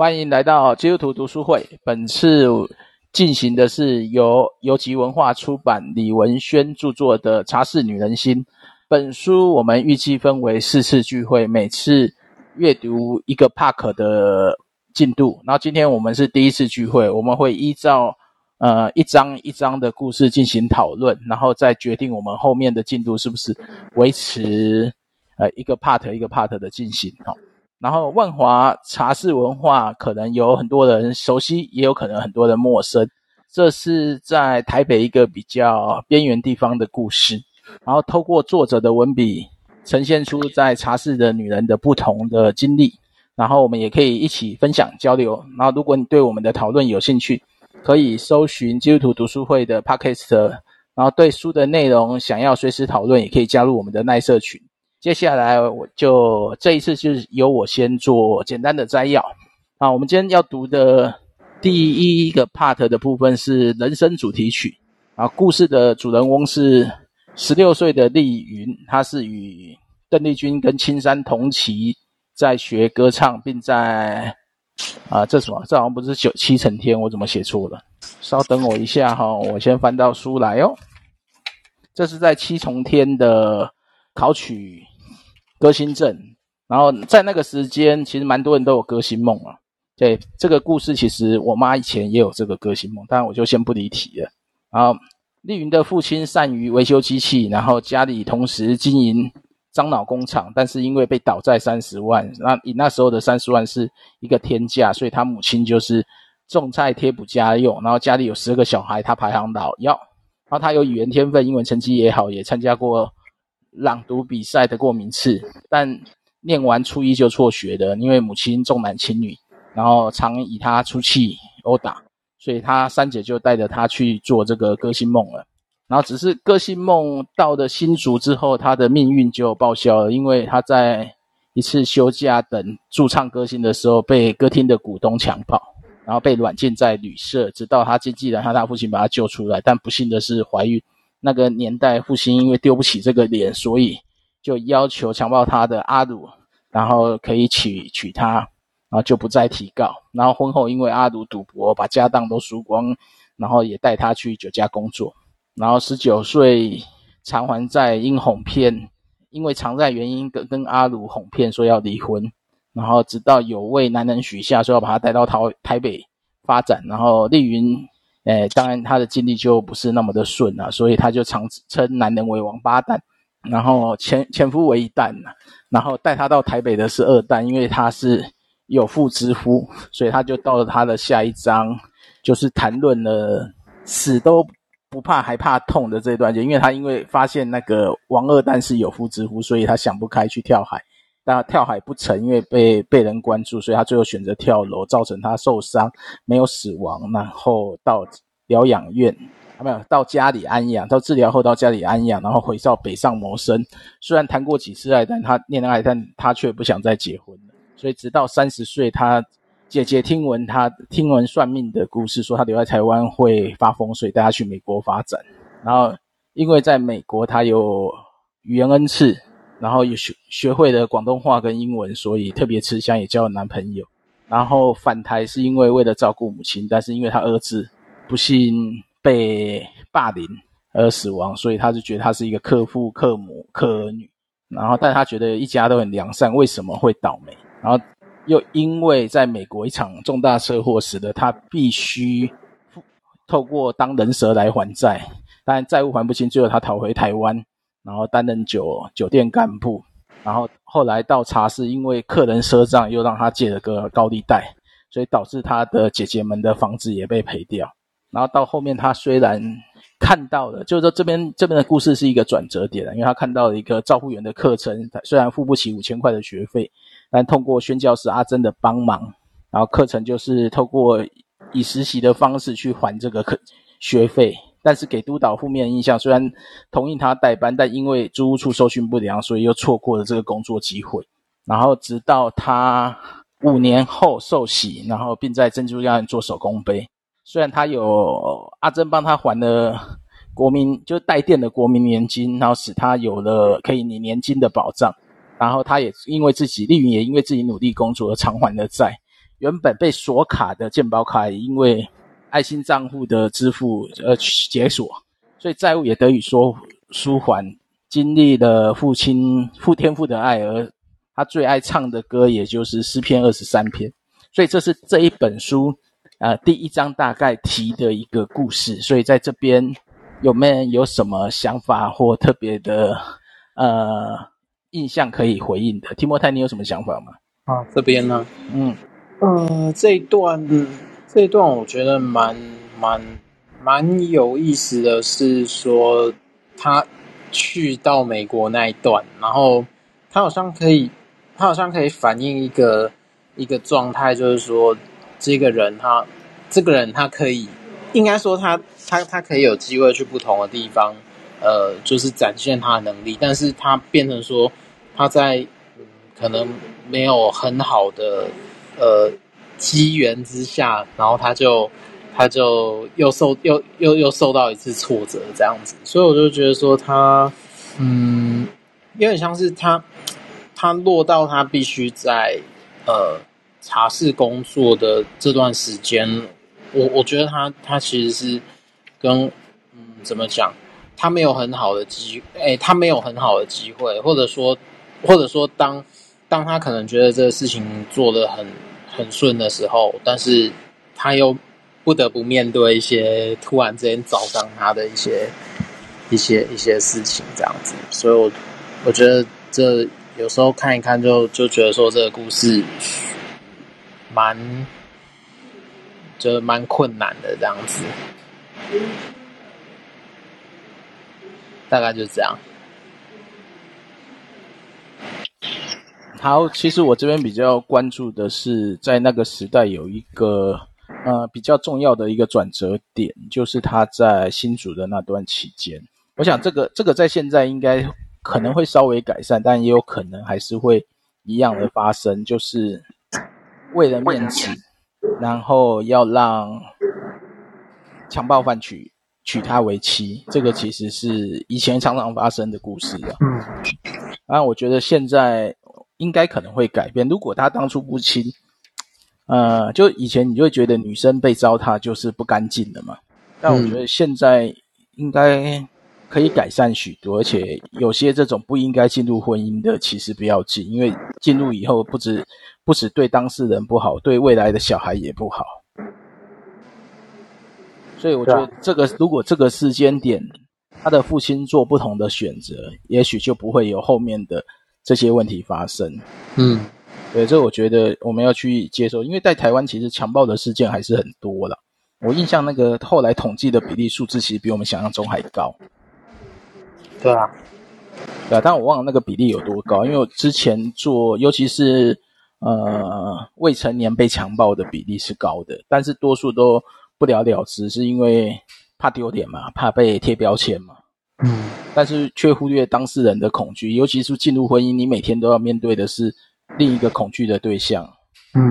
欢迎来到基督徒读书会。本次进行的是由游集文化出版、李文轩著作的《茶室女人心》。本书我们预计分为四次聚会，每次阅读一个 part 的进度。然后今天我们是第一次聚会，我们会依照呃一章一章的故事进行讨论，然后再决定我们后面的进度是不是维持。呃，一个 part 一个 part 的进行哈，然后万华茶室文化可能有很多人熟悉，也有可能很多人陌生。这是在台北一个比较边缘地方的故事，然后透过作者的文笔，呈现出在茶室的女人的不同的经历，然后我们也可以一起分享交流。然后如果你对我们的讨论有兴趣，可以搜寻基督徒读书会的 Podcast，然后对书的内容想要随时讨论，也可以加入我们的耐社群。接下来我就这一次就是由我先做简单的摘要啊。我们今天要读的第一个 part 的部分是人生主题曲啊。故事的主人翁是十六岁的丽云，她是与邓丽君跟青山同期在学歌唱，并在啊这什么？这好像不是九七层天，我怎么写错了？稍等我一下哈，我先翻到书来哦。这是在七重天的考取。歌星证，然后在那个时间，其实蛮多人都有歌星梦啊。对，这个故事，其实我妈以前也有这个歌星梦，当然我就先不离题了。然后丽云的父亲善于维修机器，然后家里同时经营樟脑工厂，但是因为被倒债三十万，那以那时候的三十万是一个天价，所以他母亲就是种菜贴补家用。然后家里有十个小孩，他排行老幺。然后他有语言天分，英文成绩也好，也参加过。朗读比赛得过名次，但念完初一就辍学的，因为母亲重男轻女，然后常以他出气殴打，所以他三姐就带着他去做这个歌星梦了。然后只是歌星梦到了新竹之后，他的命运就报销了，因为他在一次休假等驻唱歌星的时候，被歌厅的股东强暴，然后被软禁在旅社，直到他经纪人和他父亲把他救出来，但不幸的是怀孕。那个年代，父亲因为丢不起这个脸，所以就要求强暴他的阿鲁，然后可以娶娶她，然后就不再提告。然后婚后，因为阿鲁赌博把家当都输光，然后也带他去酒家工作。然后十九岁偿还债因哄骗，因为偿债原因跟跟阿鲁哄骗说要离婚。然后直到有位男人许下说要把他带到台台北发展，然后丽云。哎，当然他的经历就不是那么的顺了，所以他就常称男人为王八蛋，然后前前夫为一蛋，然后带他到台北的是二蛋，因为他是有妇之夫，所以他就到了他的下一章，就是谈论了死都不怕还怕痛的这段，就因为他因为发现那个王二蛋是有妇之夫，所以他想不开去跳海。他跳海不成，因为被被人关注，所以他最后选择跳楼，造成他受伤，没有死亡，然后到疗养院，啊，没有到家里安养，到治疗后到家里安养，然后回到北上谋生。虽然谈过几次爱，但他恋爱，但他却不想再结婚了。所以直到三十岁，他姐姐听闻他听闻算命的故事，说他留在台湾会发疯，所以带他去美国发展。然后因为在美国他有语言恩赐。然后也学学会了广东话跟英文，所以特别吃香，也交了男朋友。然后返台是因为为了照顾母亲，但是因为他儿子不幸被霸凌而死亡，所以他就觉得他是一个克父克母克儿女。然后，但他觉得一家都很良善，为什么会倒霉？然后又因为在美国一场重大车祸使得他必须透过当人蛇来还债，但债务还不清，最后他逃回台湾。然后担任酒酒店干部，然后后来到茶室，因为客人赊账，又让他借了个高利贷，所以导致他的姐姐们的房子也被赔掉。然后到后面，他虽然看到了，就是说这边这边的故事是一个转折点，因为他看到了一个照护员的课程，虽然付不起五千块的学费，但通过宣教师阿珍的帮忙，然后课程就是透过以实习的方式去还这个课学费。但是给督导负面印象，虽然同意他代班，但因为租屋处收讯不良，所以又错过了这个工作机会。然后直到他五年后受洗，然后并在珍珠家园做手工杯。虽然他有阿珍帮他还了国民，就是带垫的国民年金，然后使他有了可以领年金的保障。然后他也因为自己丽云也因为自己努力工作而偿还了债。原本被锁卡的健保卡，因为爱心账户的支付呃解锁，所以债务也得以说舒缓。经历了父亲父天父的爱，而他最爱唱的歌，也就是诗篇二十三篇。所以这是这一本书呃第一章大概提的一个故事。所以在这边有没有人有什么想法或特别的呃印象可以回应的？提摩太，你有什么想法吗？啊，这边呢？嗯，呃，这一段这一段我觉得蛮蛮蛮有意思的是说他。去到美国那一段，然后他好像可以，他好像可以反映一个一个状态，就是说，这个人他，这个人他可以，应该说他他他可以有机会去不同的地方，呃，就是展现他的能力，但是他变成说他在，可能没有很好的呃机缘之下，然后他就。他就又受又又又受到一次挫折，这样子，所以我就觉得说他，嗯，有点像是他，他落到他必须在呃茶室工作的这段时间，我我觉得他他其实是跟嗯怎么讲，他没有很好的机，哎，他没有很好的机会，或者说或者说当当他可能觉得这个事情做得很很顺的时候，但是他又。不得不面对一些突然之间找上他的一些一些一些事情，这样子，所以我我觉得这有时候看一看就就觉得说这个故事蛮就蛮困难的这样子，大概就是这样。好，其实我这边比较关注的是在那个时代有一个。呃，比较重要的一个转折点，就是他在新竹的那段期间。我想，这个这个在现在应该可能会稍微改善，但也有可能还是会一样的发生，就是为了面子，然后要让强暴犯娶娶她为妻。这个其实是以前常常发生的故事啊。嗯，啊，我觉得现在应该可能会改变。如果他当初不亲。呃，就以前你就会觉得女生被糟蹋就是不干净的嘛，但我觉得现在应该可以改善许多，而且有些这种不应该进入婚姻的，其实不要进，因为进入以后不止不止对当事人不好，对未来的小孩也不好。所以我觉得这个如果这个时间点他的父亲做不同的选择，也许就不会有后面的这些问题发生。嗯。对，这我觉得我们要去接受，因为在台湾其实强暴的事件还是很多的。我印象那个后来统计的比例数字，其实比我们想象中还高。对啊，对啊，但我忘了那个比例有多高，因为我之前做，尤其是呃未成年被强暴的比例是高的，但是多数都不了了之，是因为怕丢脸嘛，怕被贴标签嘛。嗯，但是却忽略当事人的恐惧，尤其是进入婚姻，你每天都要面对的是。另一个恐惧的对象，嗯，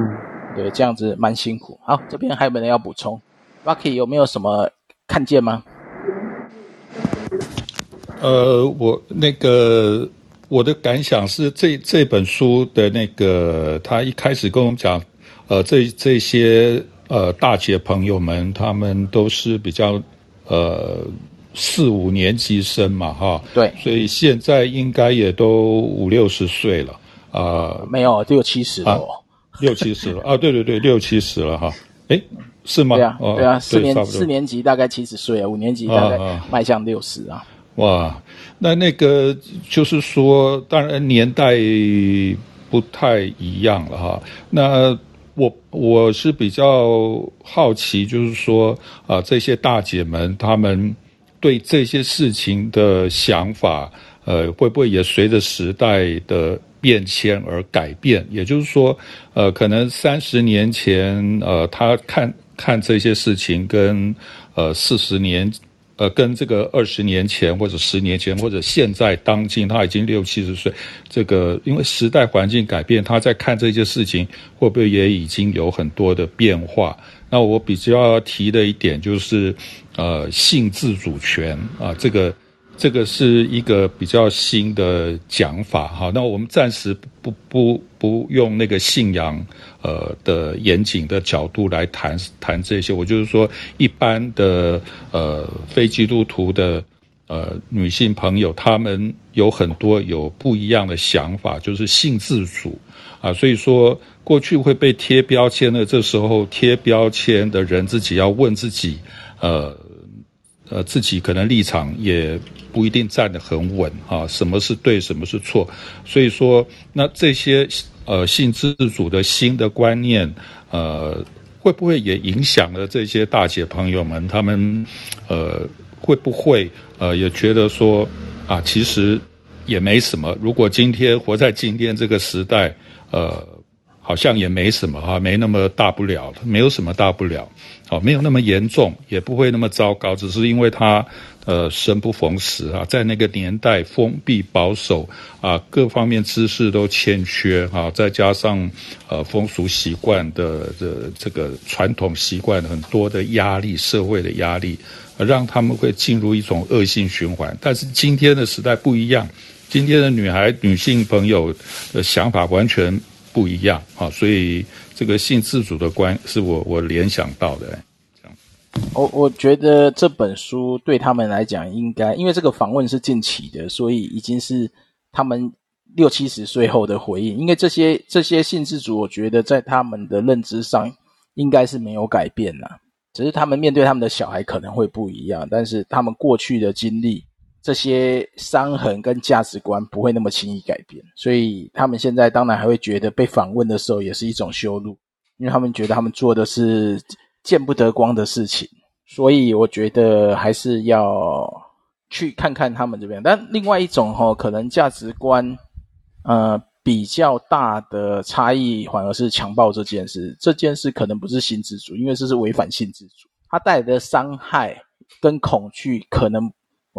对，这样子蛮辛苦。好，这边还有没有人要补充？Rocky 有没有什么看见吗？呃，我那个我的感想是这，这这本书的那个他一开始跟我们讲，呃，这这些呃大姐朋友们，他们都是比较呃四五年级生嘛，哈，对，所以现在应该也都五六十岁了。啊、呃，没有，六七十了，六七十了啊！对对对，六七十了哈。诶，是吗？对啊，对啊，四年四年级大概七十岁啊，五年级大概迈向六十啊。哇，那那个就是说，当然年代不太一样了哈。那我我是比较好奇，就是说啊、呃，这些大姐们她们对这些事情的想法，呃，会不会也随着时代的变迁而改变，也就是说，呃，可能三十年前，呃，他看看这些事情跟，呃，四十年，呃，跟这个二十年前或者十年前或者现在当今，他已经六七十岁，这个因为时代环境改变，他在看这些事情会不会也已经有很多的变化？那我比较要提的一点就是，呃，性自主权啊，这个。这个是一个比较新的讲法哈，那我们暂时不不不用那个信仰呃的严谨的角度来谈谈这些。我就是说，一般的呃非基督徒的呃女性朋友，她们有很多有不一样的想法，就是性自主啊，所以说过去会被贴标签的，这时候贴标签的人自己要问自己，呃。呃，自己可能立场也不一定站得很稳啊，什么是对，什么是错，所以说，那这些呃性自主的新的观念，呃，会不会也影响了这些大姐朋友们？他们呃会不会呃也觉得说啊，其实也没什么。如果今天活在今天这个时代，呃。好像也没什么哈，没那么大不了，没有什么大不了，好，没有那么严重，也不会那么糟糕，只是因为他呃生不逢时啊，在那个年代封闭保守啊，各方面知识都欠缺啊，再加上呃风俗习惯的的这个传统习惯很多的压力，社会的压力，让他们会进入一种恶性循环。但是今天的时代不一样，今天的女孩、女性朋友的想法完全。不一样啊，所以这个性自主的观是我我联想到的。这样，我我觉得这本书对他们来讲，应该因为这个访问是近期的，所以已经是他们六七十岁后的回应。因为这些这些性自主，我觉得在他们的认知上应该是没有改变啦，只是他们面对他们的小孩可能会不一样，但是他们过去的经历。这些伤痕跟价值观不会那么轻易改变，所以他们现在当然还会觉得被访问的时候也是一种羞辱，因为他们觉得他们做的是见不得光的事情，所以我觉得还是要去看看他们这边。但另外一种哈，可能价值观呃比较大的差异，反而是强暴这件事。这件事可能不是性自主，因为这是违反性自主，它带来的伤害跟恐惧可能。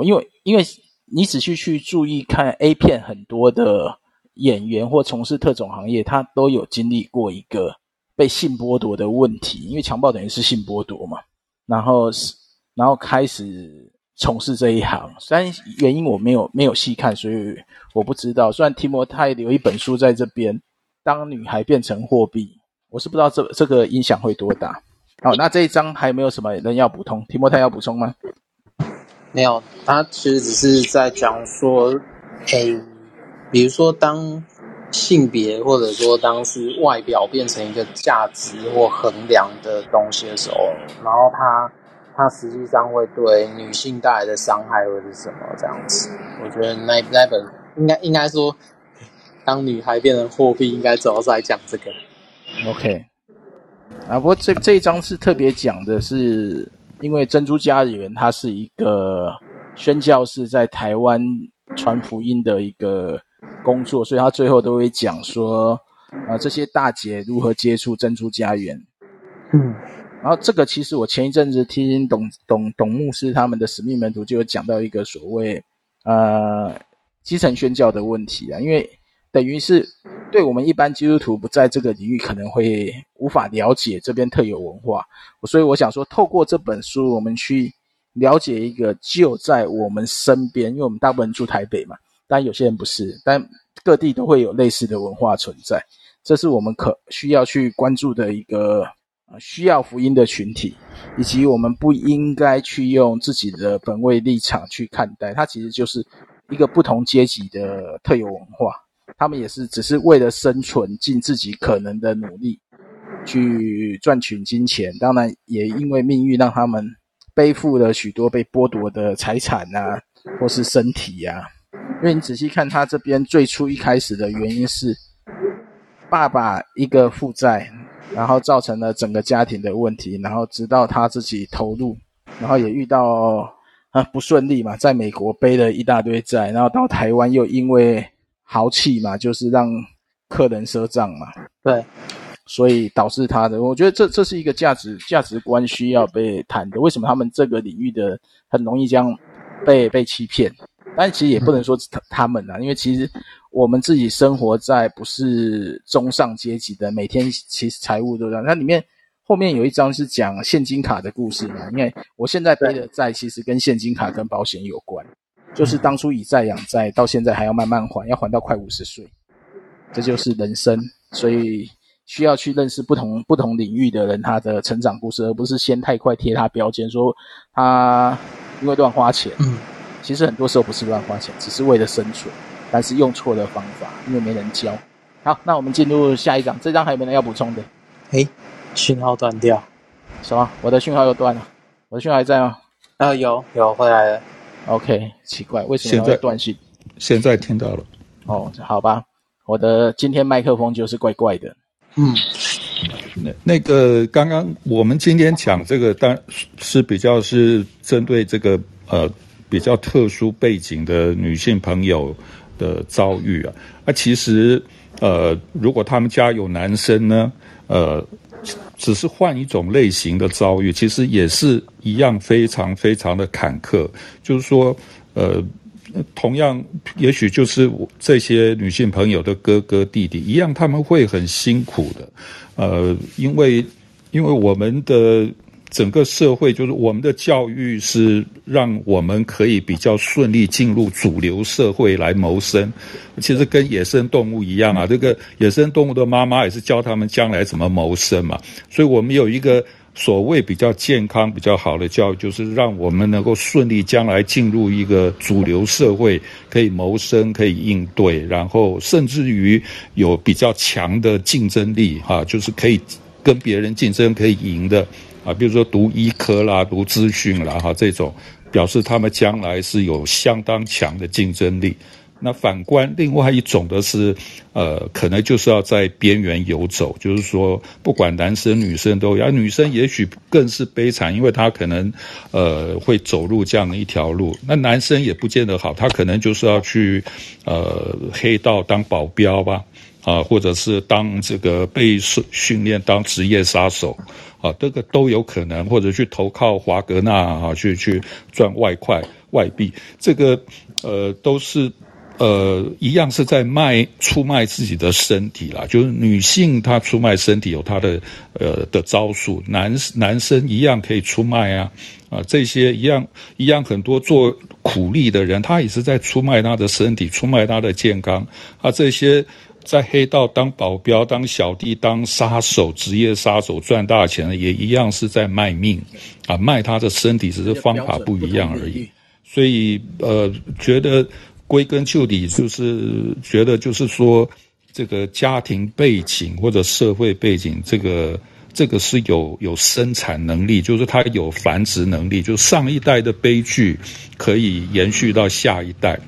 因为因为你仔细去注意看 A 片，很多的演员或从事特种行业，他都有经历过一个被性剥夺的问题，因为强暴等于是性剥夺嘛。然后是然后开始从事这一行，虽然原因我没有没有细看，所以我不知道。虽然提摩太有一本书在这边，当女孩变成货币，我是不知道这这个影响会多大。好，那这一章还有没有什么人要补充？提摩太要补充吗？没有，他其实只是在讲说，诶，比如说当性别或者说当是外表变成一个价值或衡量的东西的时候，然后他他实际上会对女性带来的伤害会是什么这样子？我觉得那那本应该应该说，当女孩变成货币，应该主要是来讲这个。OK，啊，不过这这一章是特别讲的是。因为珍珠家园它是一个宣教士在台湾传福音的一个工作，所以他最后都会讲说，啊，这些大姐如何接触珍珠家园。嗯，然后这个其实我前一阵子听董董董牧师他们的使命门徒就有讲到一个所谓呃基层宣教的问题啊，因为等于是对我们一般基督徒不在这个领域，可能会无法了解这边特有文化。所以我想说，透过这本书，我们去了解一个就在我们身边，因为我们大部分人住台北嘛，但有些人不是，但各地都会有类似的文化存在。这是我们可需要去关注的一个需要福音的群体，以及我们不应该去用自己的本位立场去看待。它其实就是一个不同阶级的特有文化，他们也是只是为了生存，尽自己可能的努力。去赚取金钱，当然也因为命运让他们背负了许多被剥夺的财产啊，或是身体啊。因为你仔细看他这边最初一开始的原因是爸爸一个负债，然后造成了整个家庭的问题，然后直到他自己投入，然后也遇到啊不顺利嘛，在美国背了一大堆债，然后到台湾又因为豪气嘛，就是让客人赊账嘛，对。所以导致他的，我觉得这这是一个价值价值观需要被谈的。为什么他们这个领域的很容易这样被被欺骗？但其实也不能说他他们啊，因为其实我们自己生活在不是中上阶级的，每天其实财务都这样。那里面后面有一章是讲现金卡的故事嘛，因为我现在背的债其实跟现金卡跟保险有关，就是当初以债养债，到现在还要慢慢还，要还到快五十岁，这就是人生。所以。需要去认识不同不同领域的人他的成长故事，而不是先太快贴他标签，说他因为乱花钱。嗯，其实很多时候不是乱花钱，只是为了生存，但是用错了方法，因为没人教。好，那我们进入下一章，这张还有没有人要补充的？诶，讯号断掉。什么？我的讯号又断了？我的讯号还在吗？啊、呃，有有回来了。OK，奇怪，为什么会断信？现在听到了。哦，好吧，我的今天麦克风就是怪怪的。嗯，那那个刚刚我们今天讲这个，当然是比较是针对这个呃比较特殊背景的女性朋友的遭遇啊。那、啊、其实呃，如果他们家有男生呢，呃。只是换一种类型的遭遇，其实也是一样非常非常的坎坷。就是说，呃，同样，也许就是这些女性朋友的哥哥弟弟一样，他们会很辛苦的。呃，因为因为我们的。整个社会就是我们的教育是让我们可以比较顺利进入主流社会来谋生，其实跟野生动物一样啊。这个野生动物的妈妈也是教他们将来怎么谋生嘛。所以我们有一个所谓比较健康、比较好的教育，就是让我们能够顺利将来进入一个主流社会，可以谋生、可以应对，然后甚至于有比较强的竞争力，哈，就是可以跟别人竞争、可以赢的。啊，比如说读医科啦，读资讯啦，哈，这种表示他们将来是有相当强的竞争力。那反观另外一种的是，呃，可能就是要在边缘游走，就是说不管男生女生都有，而女生也许更是悲惨，因为她可能呃会走入这样的一条路。那男生也不见得好，他可能就是要去呃黑道当保镖吧，啊，或者是当这个被训训练当职业杀手。啊，这个都有可能，或者去投靠华格纳啊，去去赚外快外币，这个呃都是呃一样是在卖出卖自己的身体啦。就是女性她出卖身体有她的呃的招数，男男生一样可以出卖啊啊这些一样一样很多做苦力的人，他也是在出卖他的身体，出卖他的健康啊这些。在黑道当保镖、当小弟、当杀手、职业杀手赚大钱的，也一样是在卖命啊，卖他的身体，只是方法不一样而已。所以，呃，觉得归根究底，就是觉得就是说，这个家庭背景或者社会背景，这个这个是有有生产能力，就是他有繁殖能力，就上一代的悲剧可以延续到下一代。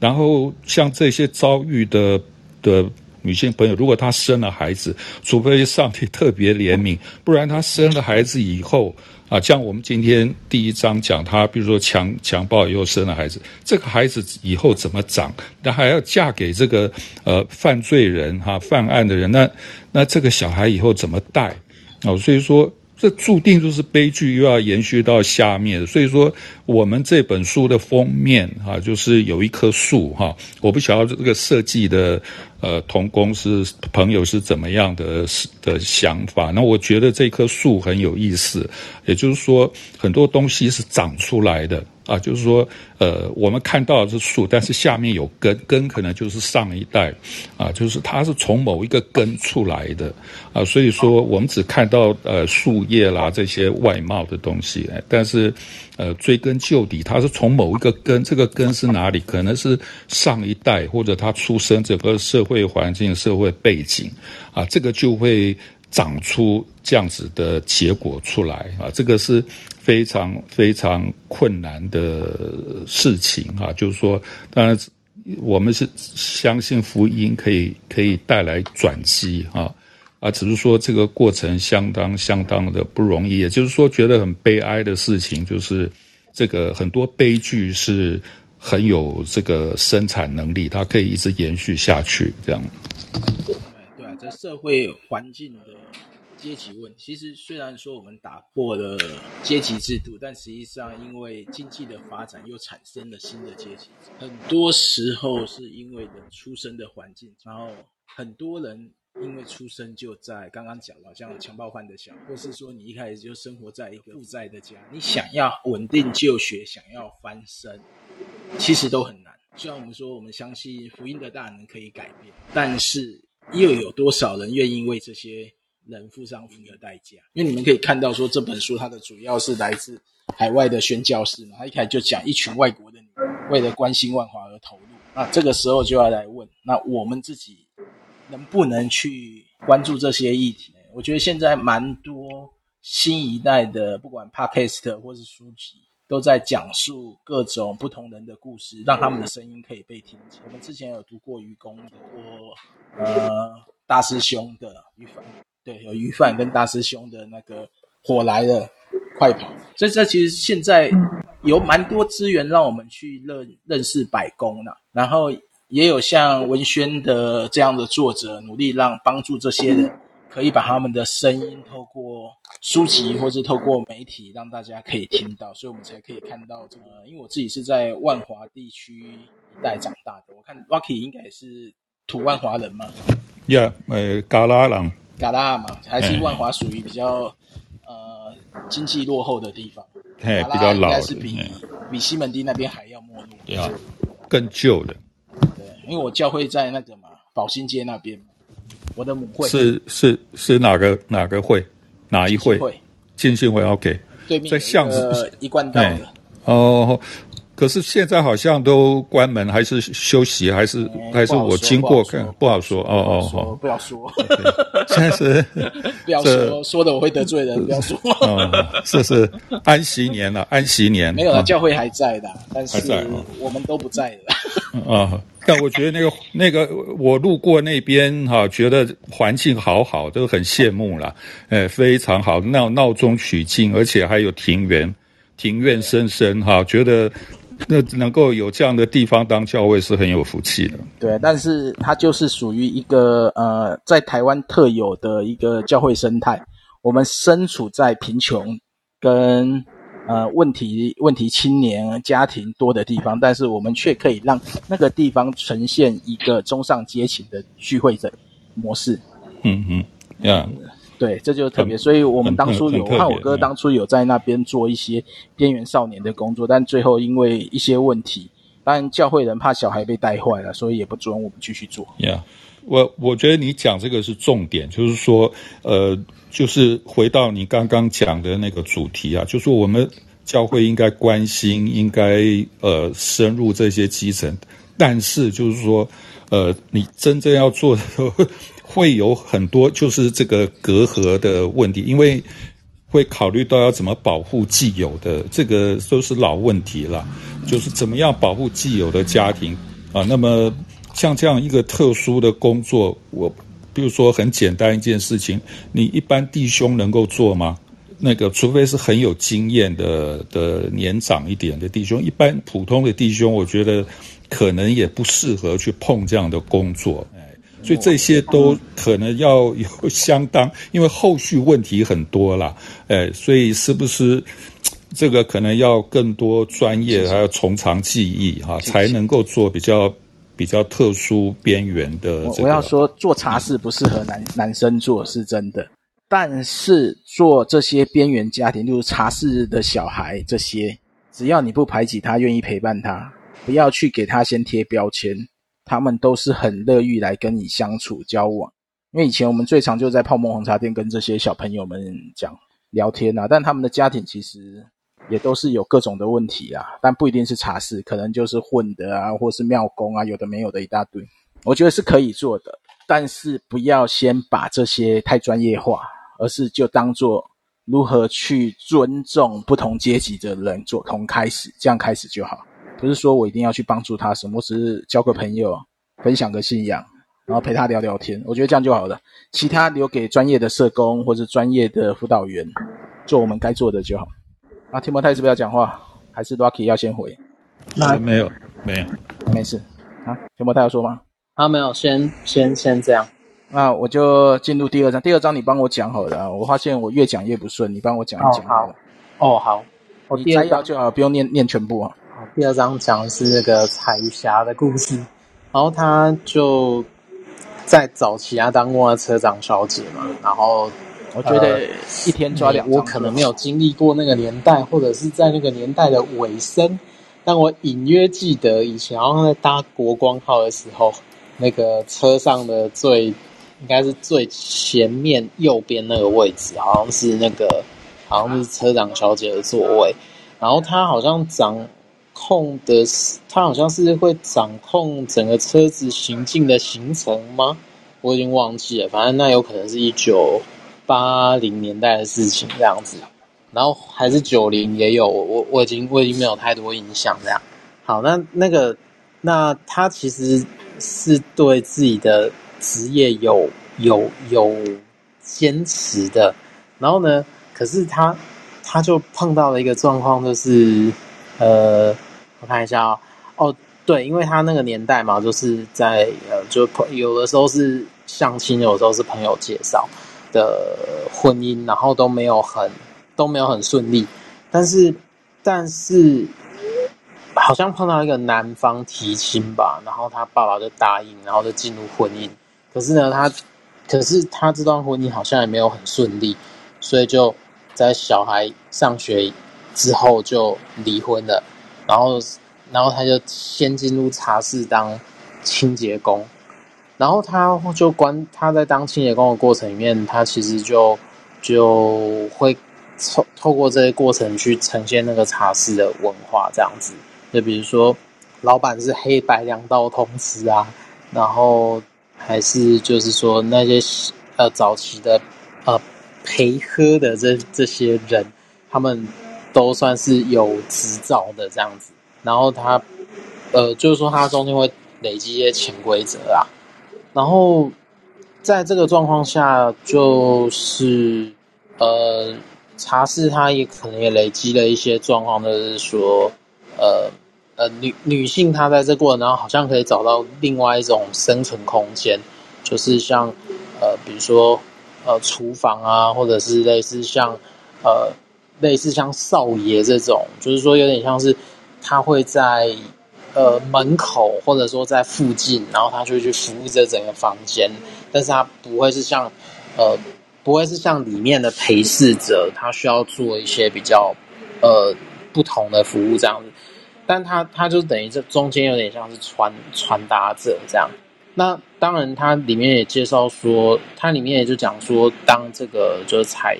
然后，像这些遭遇的。的女性朋友，如果她生了孩子，除非上帝特别怜悯，不然她生了孩子以后啊，像我们今天第一章讲她，比如说强强暴以后生了孩子，这个孩子以后怎么长？那还要嫁给这个呃犯罪人哈、犯案的人，那那这个小孩以后怎么带？哦，所以说。这注定就是悲剧，又要延续到下面。所以说，我们这本书的封面哈，就是有一棵树哈。我不晓得这个设计的呃同工是朋友是怎么样的的想法。那我觉得这棵树很有意思，也就是说，很多东西是长出来的。啊，就是说，呃，我们看到的是树，但是下面有根，根可能就是上一代，啊，就是它是从某一个根出来的，啊，所以说我们只看到呃树叶啦这些外貌的东西，但是，呃，追根究底，它是从某一个根，这个根是哪里？可能是上一代或者他出生整个社会环境、社会背景，啊，这个就会长出这样子的结果出来，啊，这个是。非常非常困难的事情啊，就是说，当然我们是相信福音可以可以带来转机啊，啊，只是说这个过程相当相当的不容易，也就是说，觉得很悲哀的事情，就是这个很多悲剧是很有这个生产能力，它可以一直延续下去，这样。社会环境的。阶级问题，其实虽然说我们打破了阶级制度，但实际上因为经济的发展又产生了新的阶级。很多时候是因为人出生的环境，然后很多人因为出生就在刚刚讲了，像强暴犯的小，或是说你一开始就生活在一个负债的家，你想要稳定就学，想要翻身，其实都很难。虽然我们说我们相信福音的大能可以改变，但是。又有多少人愿意为这些人付上付的代价？因为你们可以看到，说这本书它的主要是来自海外的宣教士嘛，他一开始就讲一群外国的女为了关心万华而投入。那这个时候就要来问，那我们自己能不能去关注这些议题？我觉得现在蛮多新一代的，不管 Podcast 或是书籍。都在讲述各种不同人的故事，让他们的声音可以被听见。我们之前有读过愚公的，过呃大师兄的于凡，对，有于凡跟大师兄的那个火来了，快跑。所以这其实现在有蛮多资源让我们去认认识百工了，然后也有像文轩的这样的作者努力让帮助这些人。可以把他们的声音透过书籍或是透过媒体让大家可以听到，所以我们才可以看到这个。因为我自己是在万华地区一带长大的，我看 Rocky 应该是土万华人嘛。呀，呃，嘎拉人，嘎拉嘛，还是万华属于比较呃经济落后的地方。嘿，比较老，应该是比比西门町那边还要没落。对啊，更旧的。对，因为我教会在那个嘛宝兴街那边。我的母会是是是哪个哪个会哪一会？浸信会。OK，对面在巷子一贯道的。哦。可是现在好像都关门，还是休息，还是还是我经过看不好说哦哦哦，不好说，现在是 不要说说的我会得罪人，不要说。是是安息年了，安息年。没有了，教会还在的，但是我们都不在了。啊，但我觉得那个那个我路过那边哈，觉得环境好好，都很羡慕了，哎，非常好，闹闹中取静，而且还有庭园，庭院深深哈，觉得。那能够有这样的地方当教会是很有福气的。对，但是它就是属于一个呃，在台湾特有的一个教会生态。我们身处在贫穷跟呃问题问题青年家庭多的地方，但是我们却可以让那个地方呈现一个中上阶层的聚会的模式。嗯嗯，呀。对，这就特别，所以我们当初有看我哥当初有在那边做一些边缘少年的工作，但最后因为一些问题，当然教会人怕小孩被带坏了，所以也不准我们继续做。Yeah，我我觉得你讲这个是重点，就是说，呃，就是回到你刚刚讲的那个主题啊，就是我们教会应该关心，应该呃深入这些基层，但是就是说，呃，你真正要做的。会有很多就是这个隔阂的问题，因为会考虑到要怎么保护既有的，这个都是老问题了。就是怎么样保护既有的家庭啊？那么像这样一个特殊的工作，我比如说很简单一件事情，你一般弟兄能够做吗？那个除非是很有经验的的年长一点的弟兄，一般普通的弟兄，我觉得可能也不适合去碰这样的工作。所以这些都可能要有相当，因为后续问题很多啦，哎，所以是不是这个可能要更多专业，还要从长计议哈，才能够做比较比较特殊边缘的这个。我要说，做茶室不适合男男生做是真的，但是做这些边缘家庭，就是茶室的小孩这些，只要你不排挤他，愿意陪伴他，不要去给他先贴标签。他们都是很乐意来跟你相处交往，因为以前我们最常就在泡沫红茶店跟这些小朋友们讲聊天啊，但他们的家庭其实也都是有各种的问题啊，但不一定是茶室，可能就是混的啊，或是庙公啊，有的没有的一大堆。我觉得是可以做的，但是不要先把这些太专业化，而是就当做如何去尊重不同阶级的人做从开始，这样开始就好。不是说我一定要去帮助他什么，我只是交个朋友，分享个信仰，然后陪他聊聊天，我觉得这样就好了。其他留给专业的社工或者专业的辅导员做我们该做的就好。啊，提摩太是不是要讲话？还是 Rocky 要先回？那没有，没有，没事。啊，提摩太要说吗？啊，没有，先先先这样。那我就进入第二章。第二章你帮我讲好了啊。我发现我越讲越不顺，你帮我讲一讲。好了。哦，好。第二章就好，不用念念全部啊。第二章讲的是那个彩霞的故事，然后他就在找其他当过的车长小姐嘛，然后我觉得一天抓两、呃，我可能没有经历过那个年代，或者是在那个年代的尾声，但我隐约记得以前，好像在搭国光号的时候，那个车上的最应该是最前面右边那个位置，好像是那个好像是车长小姐的座位。然后他好像掌控的是，他好像是会掌控整个车子行进的行程吗？我已经忘记了，反正那有可能是一九八零年代的事情这样子。然后还是九零也有，我我已经我已经没有太多印象这样。好，那那个那他其实是对自己的职业有有有坚持的。然后呢，可是他他就碰到了一个状况，就是呃，我看一下哦，哦，对，因为他那个年代嘛，就是在呃，就朋有的时候是相亲，有的时候是朋友介绍的婚姻，然后都没有很。都没有很顺利，但是，但是，好像碰到一个男方提亲吧，然后他爸爸就答应，然后就进入婚姻。可是呢，他，可是他这段婚姻好像也没有很顺利，所以就在小孩上学之后就离婚了。然后，然后他就先进入茶室当清洁工，然后他就关他在当清洁工的过程里面，他其实就就会。透透过这些过程去呈现那个茶室的文化，这样子，就比如说，老板是黑白两道通吃啊，然后还是就是说那些呃早期的呃陪喝的这这些人，他们都算是有执照的这样子，然后他呃就是说他中间会累积一些潜规则啊，然后在这个状况下就是呃。茶室，他也可能也累积了一些状况，就是说，呃呃，女女性她在这过程当中好像可以找到另外一种生存空间，就是像呃，比如说呃，厨房啊，或者是类似像呃，类似像少爷这种，就是说有点像是他会在呃门口，或者说在附近，然后他就去服务这整个房间，但是他不会是像呃。不会是像里面的陪侍者，他需要做一些比较呃不同的服务这样子，但他他就等于这中间有点像是传传达者这样。那当然，他里面也介绍说，他里面也就讲说，当这个就是彩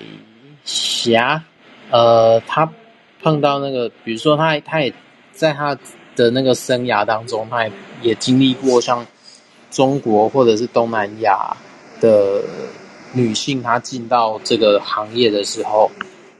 霞，呃，他碰到那个，比如说他他也在他的那个生涯当中，他也也经历过像中国或者是东南亚的。女性她进到这个行业的时候，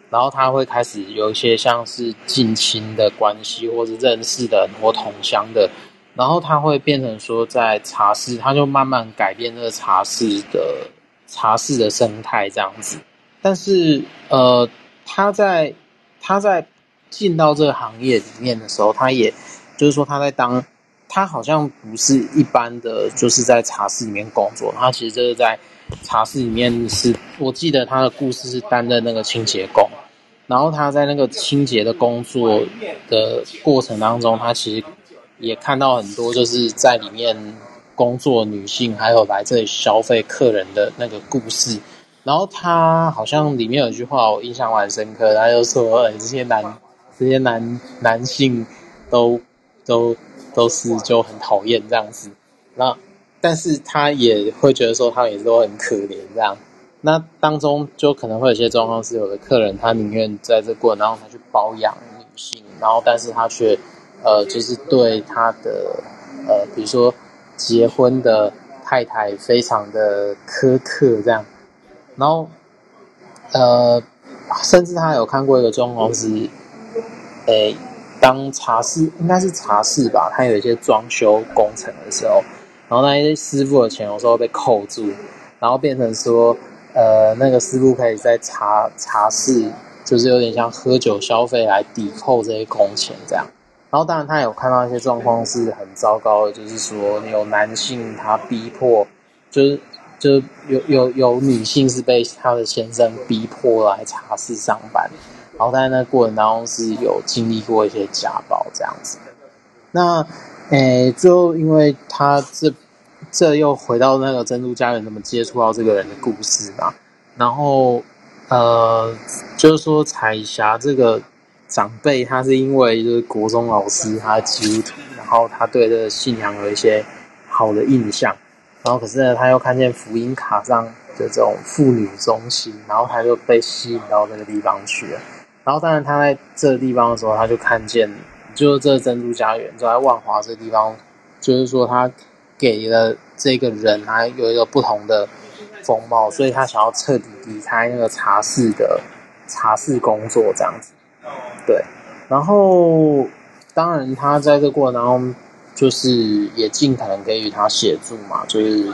然后她会开始有一些像是近亲的关系，或者认识的很多同乡的，然后她会变成说在茶室，她就慢慢改变这个茶室的茶室的生态这样子。但是呃，她在她在进到这个行业里面的时候，她也就是说他在当，他好像不是一般的就是在茶室里面工作，他其实就是在。茶室里面是我记得他的故事是担任那个清洁工，然后他在那个清洁的工作的过程当中，他其实也看到很多就是在里面工作女性，还有来这里消费客人的那个故事。然后他好像里面有一句话我印象蛮深刻，他就说：“这些男这些男男性都都都是就很讨厌这样子。”那。但是他也会觉得说，他们也都很可怜这样。那当中就可能会有些状况是，有的客人他宁愿在这过程当中他去包养女性，然后但是他却呃，就是对他的呃，比如说结婚的太太非常的苛刻这样。然后呃，甚至他有看过一个状况是，诶，当茶室应该是茶室吧，他有一些装修工程的时候。然后那些师傅的钱有时候被扣住，然后变成说，呃，那个师傅可以在茶茶室，就是有点像喝酒消费来抵扣这些工钱这样。然后当然他有看到一些状况是很糟糕的，就是说有男性他逼迫，就是就有有有女性是被他的先生逼迫来茶室上班，然后在那过程当中是有经历过一些家暴这样子的。那。诶，最后因为他这这又回到那个珍珠家园，怎么接触到这个人的故事嘛？然后呃，就是说彩霞这个长辈，他是因为就是国中老师，他是基督徒，然后他对这个信仰有一些好的印象，然后可是呢，他又看见福音卡上的这种妇女中心，然后他就被吸引到那个地方去了。然后当然他在这个地方的时候，他就看见，就是这珍珠家园就在万华这个地方，就是说他给了这个人他有一个不同的风貌，所以他想要彻底离开那个茶室的茶室工作这样子。对，然后当然他在这过程当中。就是也尽可能给予他协助嘛，就是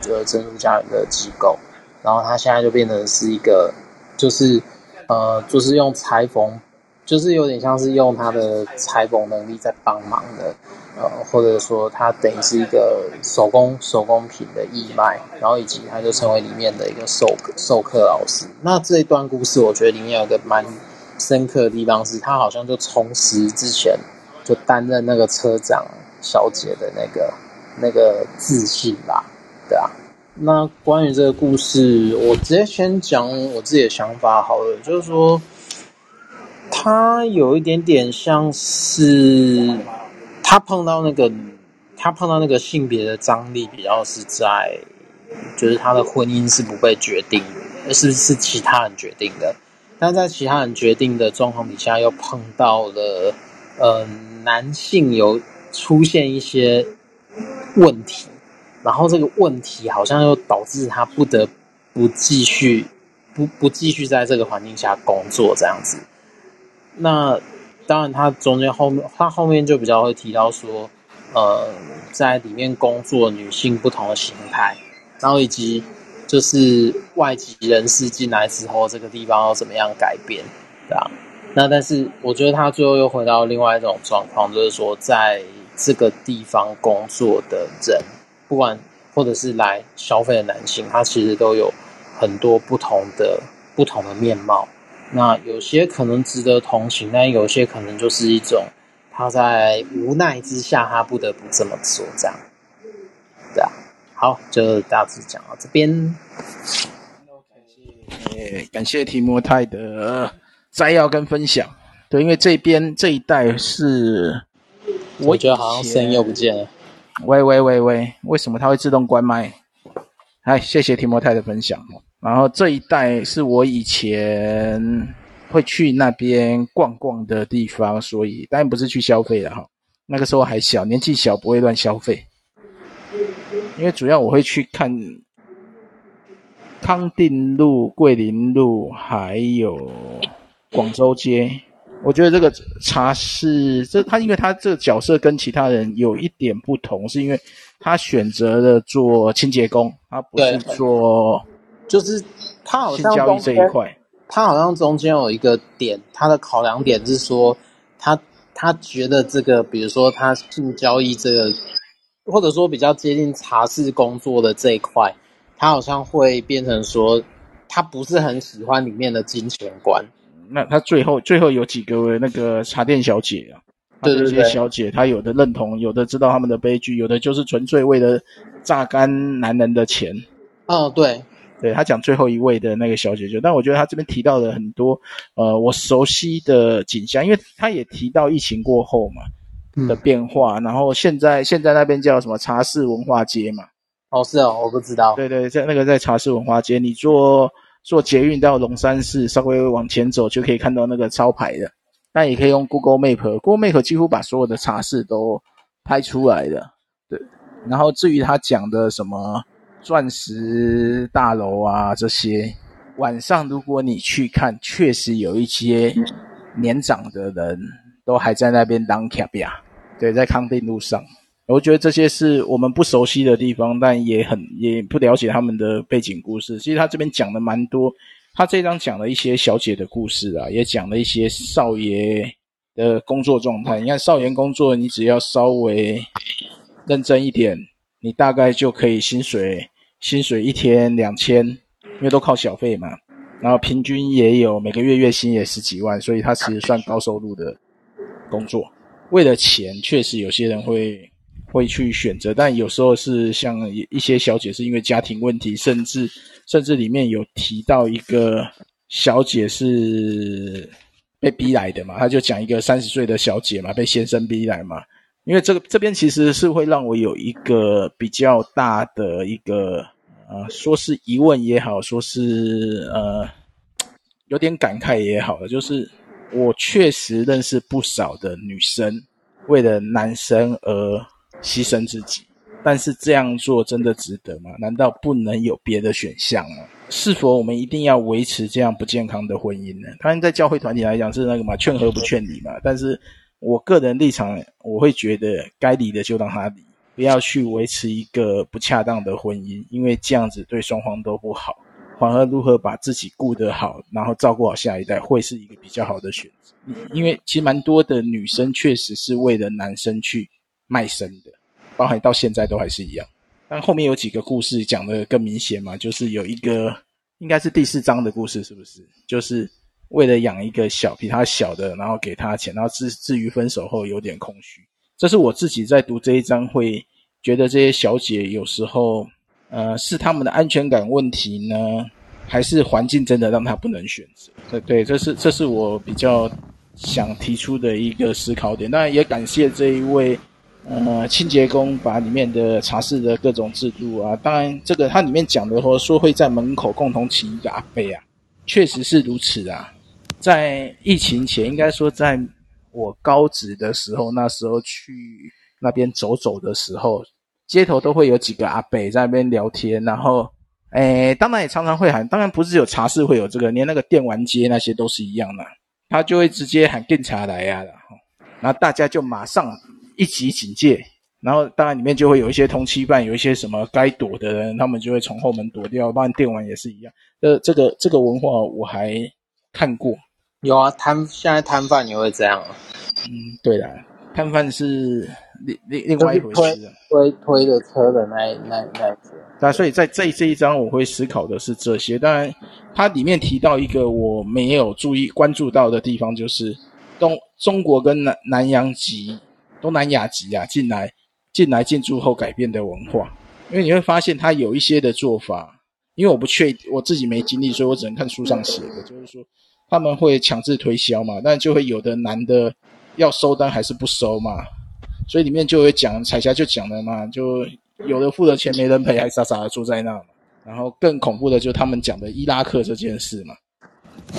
这个珍珠家园的机构，然后他现在就变成是一个，就是呃，就是用裁缝，就是有点像是用他的裁缝能力在帮忙的，呃，或者说他等于是一个手工手工品的义卖，然后以及他就成为里面的一个授授课老师。那这一段故事，我觉得里面有一个蛮深刻的地方是，他好像就重拾之前就担任那个车长。小姐的那个那个自信吧，对啊。那关于这个故事，我直接先讲我自己的想法好了。就是说，他有一点点像是他碰到那个他碰到那个性别的张力，比较是在就是他的婚姻是不被决定的，是是其他人决定的。但在其他人决定的状况底下，又碰到了呃男性有。出现一些问题，然后这个问题好像又导致他不得不继续不不继续在这个环境下工作这样子。那当然，他中间后面他后面就比较会提到说，呃，在里面工作女性不同的形态，然后以及就是外籍人士进来之后，这个地方要怎么样改变，对吧？那但是我觉得他最后又回到另外一种状况，就是说在。这个地方工作的人，不管或者是来消费的男性，他其实都有很多不同的不同的面貌。那有些可能值得同情，但有些可能就是一种他在无奈之下，他不得不这么做。这样，对啊。好，就大致讲到这边。OK，感谢提摩太的摘要跟分享。对，因为这边这一带是。我觉得好像声音又不见了。喂喂喂喂，为什么它会自动关麦？哎，谢谢提摩太的分享。然后这一带是我以前会去那边逛逛的地方，所以当然不是去消费的哈。那个时候还小，年纪小，不会乱消费。因为主要我会去看康定路、桂林路，还有广州街。我觉得这个茶室，这他因为他这个角色跟其他人有一点不同，是因为他选择了做清洁工，他不是做，就是他好像交易这一块，他好像中间有一个点，他的考量点是说，他他觉得这个，比如说他性交易这个，或者说比较接近茶室工作的这一块，他好像会变成说，他不是很喜欢里面的金钱观。那他最后最后有几个那个茶店小姐啊？对对对，小姐她有的认同，有的知道他们的悲剧，有的就是纯粹为了榨干男人的钱。哦，对，对他讲最后一位的那个小姐就，但我觉得他这边提到了很多呃我熟悉的景象，因为他也提到疫情过后嘛的变化，嗯、然后现在现在那边叫什么茶室文化街嘛？哦，是哦，我不知道。对对，在那个在茶室文化街，你做。坐捷运到龙山寺，稍微往前走就可以看到那个招牌的。那也可以用 Google Map，Google Map 几乎把所有的茶室都拍出来的。对，然后至于他讲的什么钻石大楼啊这些，晚上如果你去看，确实有一些年长的人都还在那边当卡比亚。对，在康定路上。我觉得这些是我们不熟悉的地方，但也很也不了解他们的背景故事。其实他这边讲的蛮多，他这张讲了一些小姐的故事啊，也讲了一些少爷的工作状态。你看少爷工作，你只要稍微认真一点，你大概就可以薪水薪水一天两千，因为都靠小费嘛。然后平均也有每个月月薪也十几万，所以他其实算高收入的工作。为了钱，确实有些人会。会去选择，但有时候是像一些小姐是因为家庭问题，甚至甚至里面有提到一个小姐是被逼来的嘛，他就讲一个三十岁的小姐嘛，被先生逼来嘛，因为这个这边其实是会让我有一个比较大的一个呃，说是疑问也好，说是呃有点感慨也好，就是我确实认识不少的女生为了男生而牺牲自己，但是这样做真的值得吗？难道不能有别的选项吗？是否我们一定要维持这样不健康的婚姻呢？当然，在教会团体来讲是那个嘛，劝和不劝离嘛。但是我个人立场，我会觉得该离的就让他离，不要去维持一个不恰当的婚姻，因为这样子对双方都不好。反而如何把自己顾得好，然后照顾好下一代，会是一个比较好的选择。因为其实蛮多的女生确实是为了男生去卖身的，包含到现在都还是一样。但后面有几个故事讲得更明显嘛，就是有一个应该是第四章的故事，是不是？就是为了养一个小比他小的，然后给他钱，然后至至于分手后有点空虚。这是我自己在读这一章会觉得这些小姐有时候，呃，是他们的安全感问题呢，还是环境真的让他不能选择？对对，这是这是我比较想提出的一个思考点。当然也感谢这一位。呃，清洁工把里面的茶室的各种制度啊，当然这个它里面讲的说说会在门口共同请一个阿伯啊，确实是如此啊。在疫情前，应该说在我高职的时候，那时候去那边走走的时候，街头都会有几个阿伯在那边聊天，然后，诶，当然也常常会喊，当然不是有茶室会有这个，连那个电玩街那些都是一样的，他就会直接喊警察来呀，然后，然后大家就马上。一级警戒，然后当然里面就会有一些通缉犯，有一些什么该躲的人，他们就会从后门躲掉。当然电玩也是一样。呃，这个这个文化我还看过。有啊，摊现在摊贩也会这样啊。嗯，对啦，摊贩是另另另外一回事啊。推推着车的那那那一些。那所以在这这一章我会思考的是这些。当然，它里面提到一个我没有注意关注到的地方，就是东中国跟南南洋籍。东南亚籍啊，进来进来进驻后改变的文化，因为你会发现他有一些的做法，因为我不确我自己没经历，所以我只能看书上写的，就是说他们会强制推销嘛，但就会有的男的要收单还是不收嘛，所以里面就会讲彩霞就讲了嘛，就有的付了钱没人赔，还傻傻的住在那嘛，然后更恐怖的就是他们讲的伊拉克这件事嘛，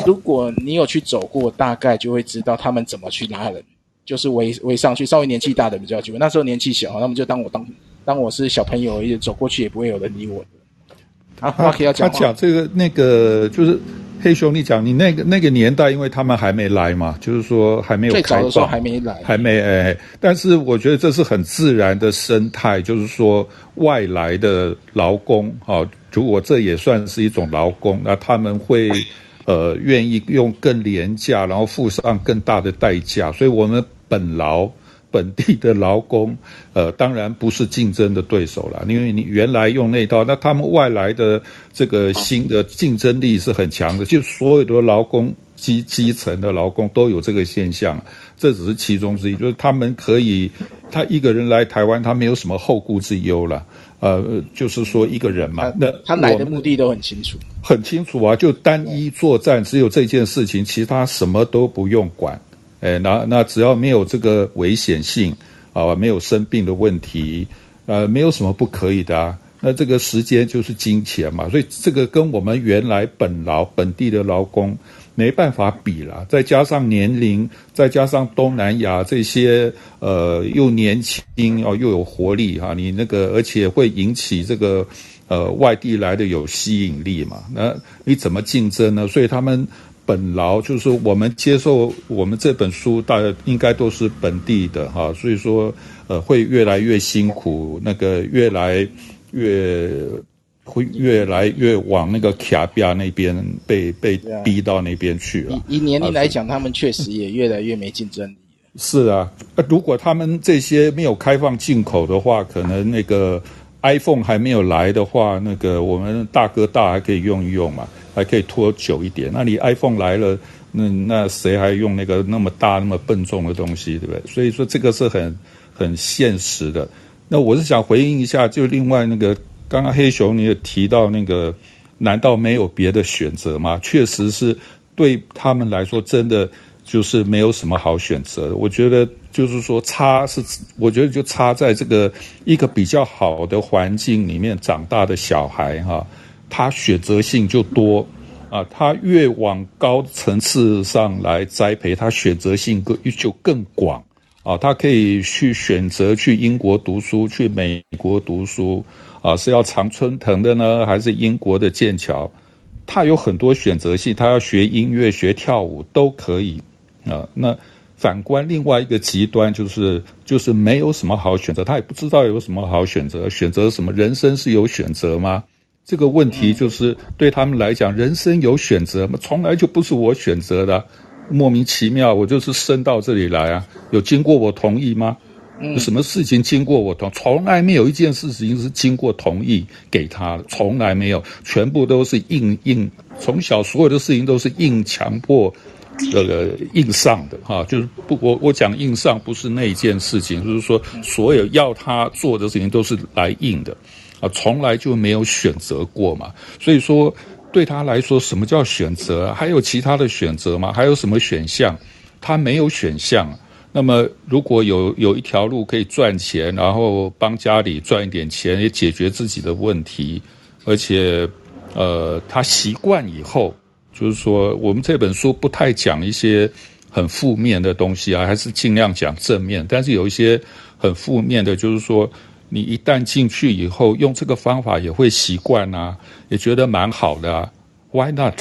如果你有去走过，大概就会知道他们怎么去拉人。就是围围上去，稍微年纪大的比较久。那时候年纪小，那么就当我当当我是小朋友，也走过去也不会有人理我的。啊，他要讲，他讲这个那个，就是黑熊，你讲你那个那个年代，因为他们还没来嘛，就是说还没有开放，最早的时候还没来，还没哎。但是我觉得这是很自然的生态，就是说外来的劳工啊，如果这也算是一种劳工，那他们会。呃，愿意用更廉价，然后付上更大的代价，所以我们本劳 本地的劳工，呃，当然不是竞争的对手了，因为你原来用那套，那他们外来的这个新的竞争力是很强的，就所有的劳工基基层的劳工都有这个现象，这只是其中之一，就是他们可以，他一个人来台湾，他没有什么后顾之忧了。呃，就是说一个人嘛，那他来的目的都很清楚，很清楚啊，就单一作战，只有这件事情，其他什么都不用管。哎，那那只要没有这个危险性啊，没有生病的问题，呃，没有什么不可以的啊。那这个时间就是金钱嘛，所以这个跟我们原来本劳本地的劳工。没办法比了，再加上年龄，再加上东南亚这些，呃，又年轻哦，又有活力哈，你那个而且会引起这个，呃，外地来的有吸引力嘛，那你怎么竞争呢？所以他们本劳就是说，我们接受我们这本书，大家应该都是本地的哈，所以说，呃，会越来越辛苦，那个越来越。会越来越往那个卡比亚那边被被逼到那边去了。以以年龄来讲，他们确实也越来越没竞争力。是啊，如果他们这些没有开放进口的话，可能那个 iPhone 还没有来的话，那个我们大哥大还可以用一用嘛，还可以拖久一点。那你 iPhone 来了，那那谁还用那个那么大那么笨重的东西，对不对？所以说这个是很很现实的。那我是想回应一下，就另外那个。刚刚黑熊你也提到那个，难道没有别的选择吗？确实是对他们来说，真的就是没有什么好选择。我觉得就是说差是，我觉得就差在这个一个比较好的环境里面长大的小孩哈，他选择性就多啊，他越往高层次上来栽培，他选择性更就更广啊，他可以去选择去英国读书，去美国读书啊，是要常春藤的呢，还是英国的剑桥？他有很多选择性，他要学音乐、学跳舞都可以啊，那。反观另外一个极端，就是就是没有什么好选择，他也不知道有什么好选择，选择什么？人生是有选择吗？这个问题就是对他们来讲，人生有选择吗？从来就不是我选择的，莫名其妙，我就是生到这里来啊，有经过我同意吗？有什么事情经过我同？从来没有一件事情是经过同意给他的，从来没有，全部都是硬硬，从小所有的事情都是硬强迫。这个硬上的哈，就是不，我我讲硬上不是那一件事情，就是说所有要他做的事情都是来硬的，啊，从来就没有选择过嘛。所以说对他来说，什么叫选择？还有其他的选择吗？还有什么选项？他没有选项。那么如果有有一条路可以赚钱，然后帮家里赚一点钱，也解决自己的问题，而且呃，他习惯以后。就是说，我们这本书不太讲一些很负面的东西啊，还是尽量讲正面。但是有一些很负面的，就是说，你一旦进去以后，用这个方法也会习惯啊，也觉得蛮好的啊。Why not？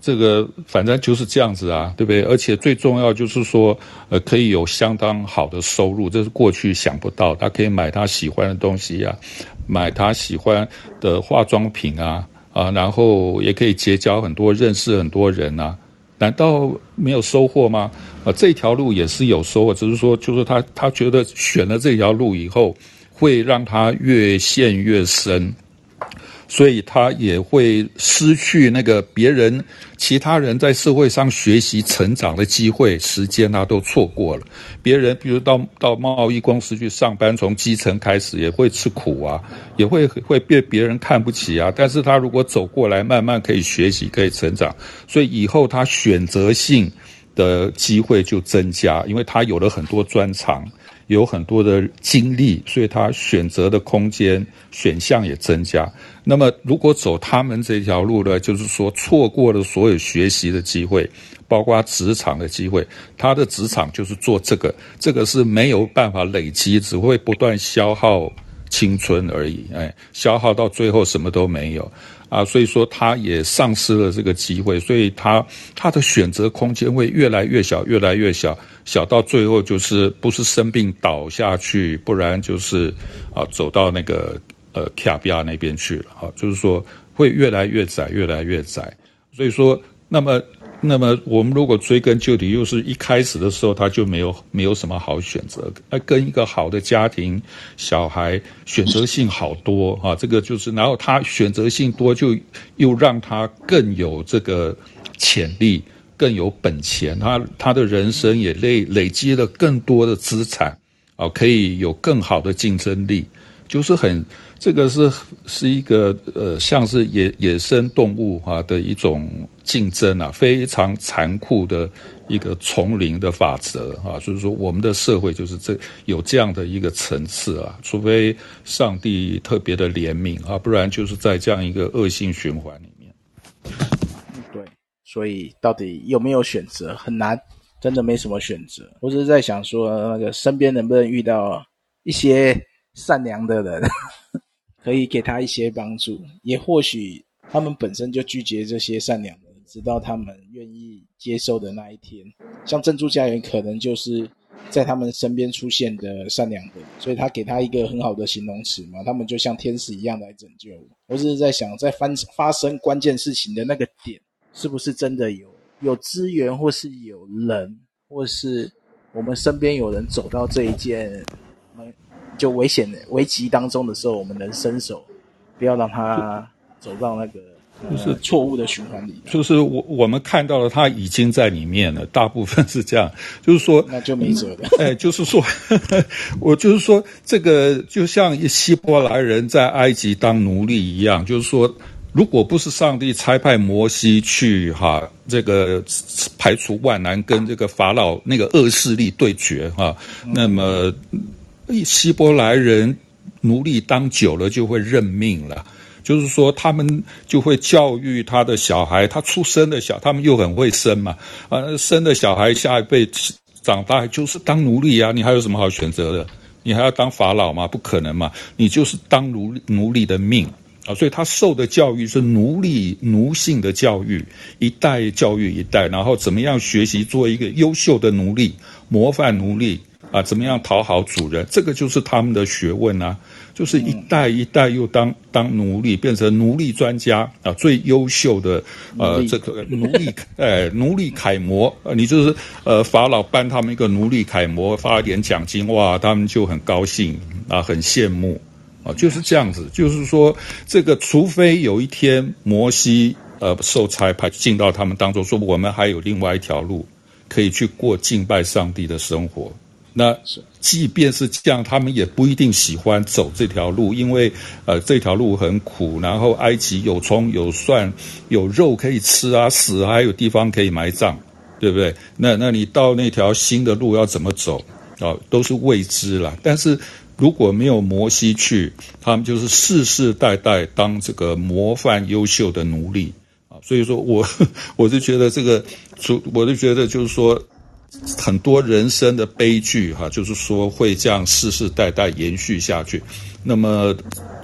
这个反正就是这样子啊，对不对？而且最重要就是说，呃，可以有相当好的收入，这是过去想不到。他可以买他喜欢的东西啊，买他喜欢的化妆品啊。啊，然后也可以结交很多、认识很多人啊，难道没有收获吗？啊，这条路也是有收获，只是说，就是他他觉得选了这条路以后，会让他越陷越深。所以他也会失去那个别人、其他人在社会上学习成长的机会、时间，他都错过了。别人比如到到贸易公司去上班，从基层开始也会吃苦啊，也会会被别人看不起啊。但是他如果走过来，慢慢可以学习，可以成长，所以以后他选择性的机会就增加，因为他有了很多专长。有很多的精力，所以他选择的空间选项也增加。那么，如果走他们这条路呢，就是说错过了所有学习的机会，包括职场的机会。他的职场就是做这个，这个是没有办法累积，只会不断消耗青春而已。哎，消耗到最后什么都没有。啊，所以说他也丧失了这个机会，所以他他的选择空间会越来越小，越来越小，小到最后就是不是生病倒下去，不然就是啊走到那个呃卡比亚那边去了，啊，就是说会越来越窄，越来越窄。所以说，那么。那么我们如果追根究底，又是一开始的时候他就没有没有什么好选择，那跟一个好的家庭小孩选择性好多啊，这个就是，然后他选择性多，就又让他更有这个潜力，更有本钱，他他的人生也累累积了更多的资产啊，可以有更好的竞争力，就是很。这个是是一个呃，像是野野生动物哈的一种竞争啊，非常残酷的一个丛林的法则啊，就是说我们的社会就是这有这样的一个层次啊，除非上帝特别的怜悯啊，不然就是在这样一个恶性循环里面。对，所以到底有没有选择很难，真的没什么选择。我只是在想说，那个身边能不能遇到一些善良的人。可以给他一些帮助，也或许他们本身就拒绝这些善良的人，直到他们愿意接受的那一天。像珍珠家园，可能就是在他们身边出现的善良的人，所以他给他一个很好的形容词嘛，他们就像天使一样来拯救我。只是在想，在发发生关键事情的那个点，是不是真的有有资源，或是有人，或是我们身边有人走到这一件。就危险的危机当中的时候，我们能伸手，不要让他走到那个就是错误的循环里。就是我我们看到了他已经在里面了，大部分是这样。就是说，那就没辙了。哎，就是说，我就是说，这个就像希伯来人在埃及当奴隶一样，就是说，如果不是上帝差派摩西去哈，这个排除万难跟这个法老那个恶势力对决哈，那么希伯来人奴隶当久了就会认命了，就是说他们就会教育他的小孩，他出生的小，他们又很会生嘛，啊，生的小孩下一辈长大就是当奴隶啊，你还有什么好选择的？你还要当法老吗？不可能嘛，你就是当奴奴隶的命。啊，所以他受的教育是奴隶奴性的教育，一代教育一代，然后怎么样学习做一个优秀的奴隶、模范奴隶啊？怎么样讨好主人？这个就是他们的学问啊，就是一代一代又当当奴隶，变成奴隶专家啊，最优秀的呃这个奴隶 哎奴隶楷模 啊，你就是呃法老颁他们一个奴隶楷模，发一点奖金哇，他们就很高兴啊，很羡慕。啊，就是这样子，就是说，这个除非有一天摩西呃受差派进到他们当中，说我们还有另外一条路可以去过敬拜上帝的生活。那即便是这样，他们也不一定喜欢走这条路，因为呃这条路很苦，然后埃及有葱有蒜有肉可以吃啊，死还有地方可以埋葬，对不对？那那你到那条新的路要怎么走啊？都是未知了，但是。如果没有摩西去，他们就是世世代代当这个模范优秀的奴隶啊。所以说我 我就觉得这个，我就觉得就是说，很多人生的悲剧哈，就是说会这样世世代代延续下去。那么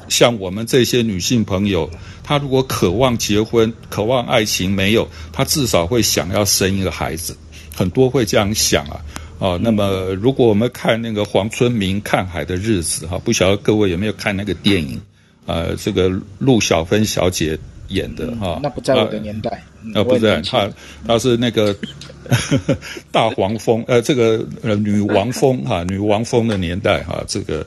像我们这些女性朋友，她如果渴望结婚、渴望爱情，没有，她至少会想要生一个孩子，很多会这样想啊。哦，那么如果我们看那个黄春明看海的日子哈，不晓得各位有没有看那个电影？呃，这个陆小芬小姐演的哈、嗯。那不在我的年代。啊、不在，她她是那个 大黄蜂，呃，这个呃女王蜂哈，女王蜂的年代哈，这个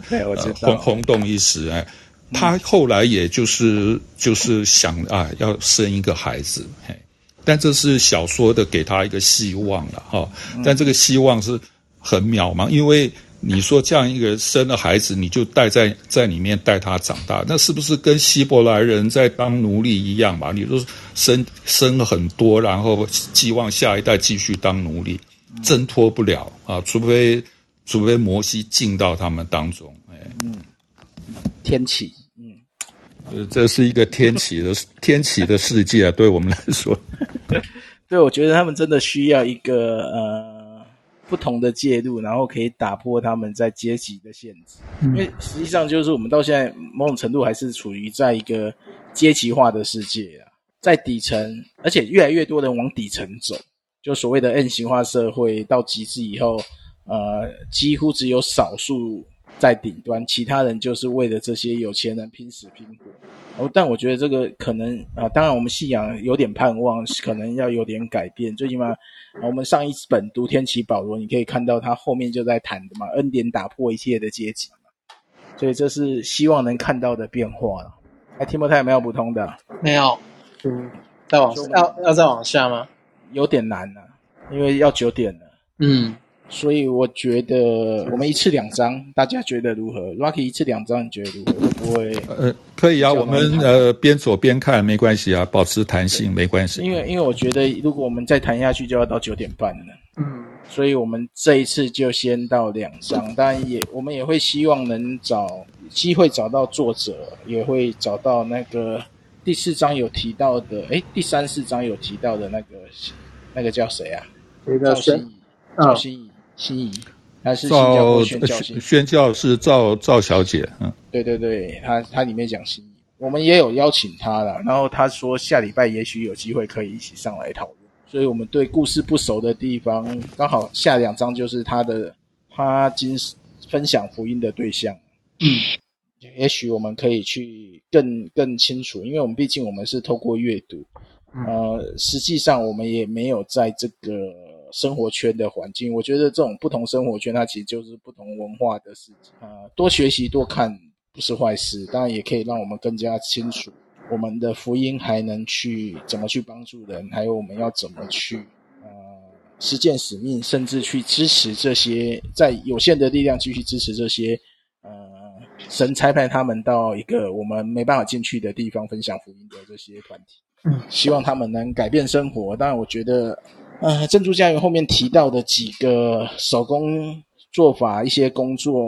轰轰动一时哎。她后来也就是就是想啊，要生一个孩子嘿。但这是小说的给他一个希望了哈，但这个希望是很渺茫，因为你说这样一个人生了孩子，你就带在在里面带他长大，那是不是跟希伯来人在当奴隶一样嘛？你说生生了很多，然后寄望下一代继续当奴隶，挣脱不了啊！除非除非摩西进到他们当中，哎，嗯，天启。呃，这是一个天启的天启的世界啊，对我们来说，对，我觉得他们真的需要一个呃不同的介入，然后可以打破他们在阶级的限制。因为实际上就是我们到现在某种程度还是处于在一个阶级化的世界啊，在底层，而且越来越多人往底层走，就所谓的 N 型化社会到极致以后，呃，几乎只有少数。在顶端，其他人就是为了这些有钱人拼死拼活。哦，但我觉得这个可能啊，当然我们信仰有点盼望，可能要有点改变。最起码，我们上一本读天启保罗，你可以看到他后面就在谈的嘛，恩典打破一切的阶级嘛。所以这是希望能看到的变化了。哎，提摩太有没有补充的？没有。嗯，再往要要再往下吗？有点难了，因为要九点了。嗯。所以我觉得我们一次两张，大家觉得如何？Rocky 一次两张，你觉得如何？会不会？呃，可以啊，我们呃边走边看没关系啊，保持弹性没关系。因为因为我觉得如果我们再谈下去，就要到九点半了。嗯，所以我们这一次就先到两张，当然也我们也会希望能找机会找到作者，也会找到那个第四章有提到的，诶，第三四章有提到的那个那个叫谁啊？赵心怡，赵心怡。心仪，还是新加坡宣教？宣教是赵赵小姐，嗯，对对对，他他里面讲心仪，我们也有邀请她了，然后她说下礼拜也许有机会可以一起上来讨论，所以我们对故事不熟的地方，刚好下两章就是她的她今分享福音的对象，嗯，也许我们可以去更更清楚，因为我们毕竟我们是透过阅读，呃，实际上我们也没有在这个。生活圈的环境，我觉得这种不同生活圈，它其实就是不同文化的事情啊、呃。多学习多看不是坏事，当然也可以让我们更加清楚我们的福音还能去怎么去帮助人，还有我们要怎么去呃实践使命，甚至去支持这些在有限的力量继续支持这些呃神差派他们到一个我们没办法进去的地方分享福音的这些团体。嗯，希望他们能改变生活。当然，我觉得，呃，珍珠家园后面提到的几个手工做法、一些工作，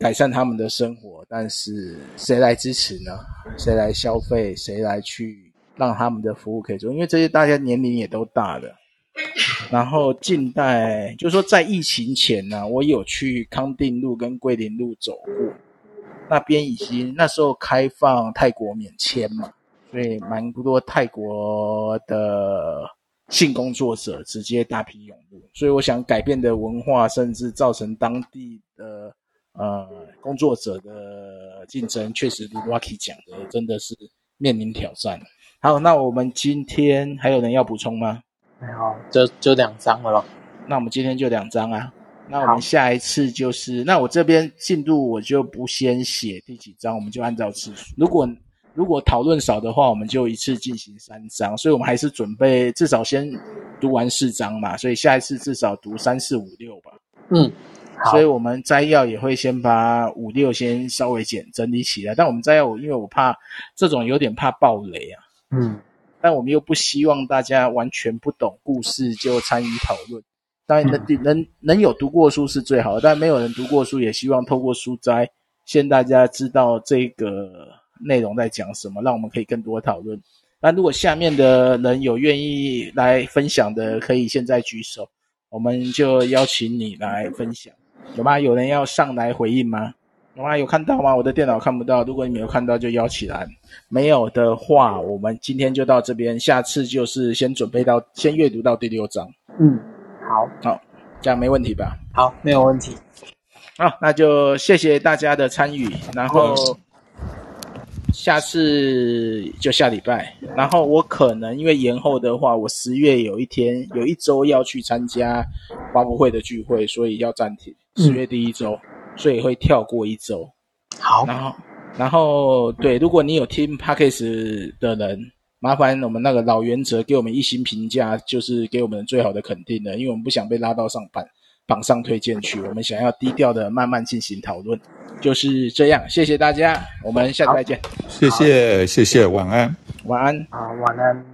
改善他们的生活。但是，谁来支持呢？谁来消费？谁来去让他们的服务可以做？因为这些大家年龄也都大了。然后，近代就是说，在疫情前呢，我有去康定路跟桂林路走过，那边已经那时候开放泰国免签嘛。所以蛮多泰国的性工作者直接大批涌入，所以我想改变的文化，甚至造成当地的呃工作者的竞争，确实如 Rocky 讲的，真的是面临挑战。好，那我们今天还有人要补充吗？没有，就就两张了咯。那我们今天就两张啊。那我们下一次就是，那我这边进度我就不先写第几章，我们就按照次数。如果如果讨论少的话，我们就一次进行三章，所以我们还是准备至少先读完四章嘛，所以下一次至少读三四五六吧。嗯，好。所以我们摘要也会先把五六先稍微简整理起来，但我们摘要我因为我怕这种有点怕爆雷啊。嗯，但我们又不希望大家完全不懂故事就参与讨论。当然能、嗯、能能有读过书是最好的，但没有人读过书，也希望透过书摘先大家知道这个。内容在讲什么，让我们可以更多讨论。那如果下面的人有愿意来分享的，可以现在举手，我们就邀请你来分享，有吗？有人要上来回应吗？有吗？有看到吗？我的电脑看不到，如果你没有看到，就邀起来。没有的话，我们今天就到这边，下次就是先准备到，先阅读到第六章。嗯，好，好，这样没问题吧？好，没有问题。好，那就谢谢大家的参与，然后。下次就下礼拜，然后我可能因为延后的话，我十月有一天有一周要去参加发布会的聚会，所以要暂停。十月第一周，嗯、所以会跳过一周。好，然后，然后对，如果你有听 Podcast 的人，麻烦我们那个老原则给我们一星评价，就是给我们最好的肯定的，因为我们不想被拉到上榜榜上推荐去，我们想要低调的慢慢进行讨论。就是这样，谢谢大家，我们下次再见。谢谢，谢谢，晚安，晚安，好，晚安。